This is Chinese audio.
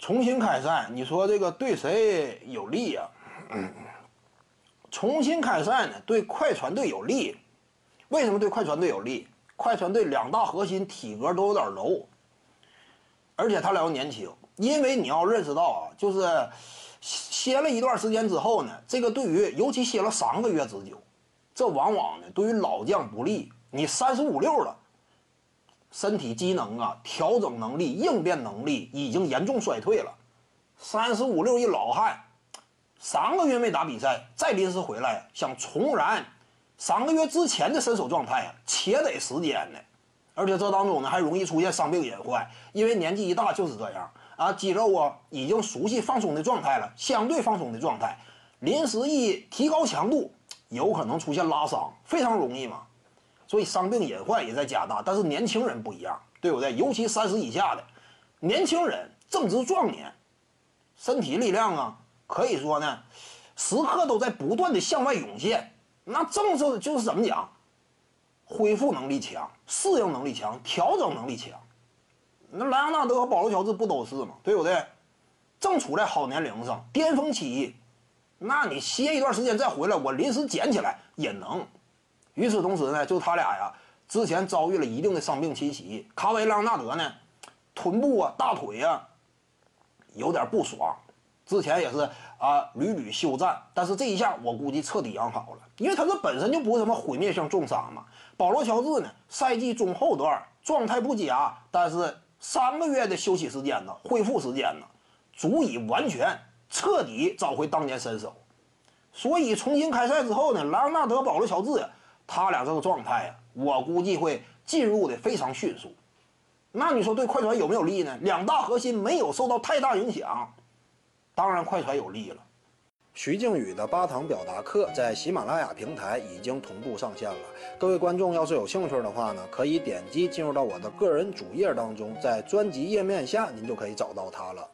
重新开赛，你说这个对谁有利呀？嗯，重新开赛呢，对快船队有利。为什么对快船队有利？快船队两大核心体格都有点柔，而且他俩又年轻。因为你要认识到啊，就是歇了一段时间之后呢，这个对于尤其歇了三个月之久，这往往呢对于老将不利。你三十五六了。身体机能啊，调整能力、应变能力已经严重衰退了。三十五六一老汉，三个月没打比赛，再临时回来想重燃三个月之前的身手状态啊，且得时间呢。而且这当中呢，还容易出现伤病隐患，因为年纪一大就是这样啊，肌肉啊已经熟悉放松的状态了，相对放松的状态，临时一提高强度，有可能出现拉伤，非常容易嘛。所以伤病隐患也在加大，但是年轻人不一样，对不对？尤其三十以下的年轻人正值壮年，身体力量啊，可以说呢，时刻都在不断的向外涌现。那正是就是怎么讲，恢复能力强，适应能力强，调整能力强。那莱昂纳德和保罗乔治不都是吗？对不对？正处在好年龄上，巅峰期，那你歇一段时间再回来，我临时捡起来也能。与此同时呢，就他俩呀，之前遭遇了一定的伤病侵袭。卡维·朗纳德呢，臀部啊、大腿啊，有点不爽，之前也是啊屡屡休战。但是这一下，我估计彻底养好了，因为他这本身就不是什么毁灭性重伤嘛。保罗·乔治呢，赛季中后段状态不佳，但是三个月的休息时间呢，恢复时间呢，足以完全彻底找回当年身手。所以重新开赛之后呢，莱昂纳德、保罗·乔治。他俩这个状态呀，我估计会进入的非常迅速。那你说对快船有没有利呢？两大核心没有受到太大影响，当然快船有利了。徐静宇的八堂表达课在喜马拉雅平台已经同步上线了。各位观众要是有兴趣的话呢，可以点击进入到我的个人主页当中，在专辑页面下您就可以找到它了。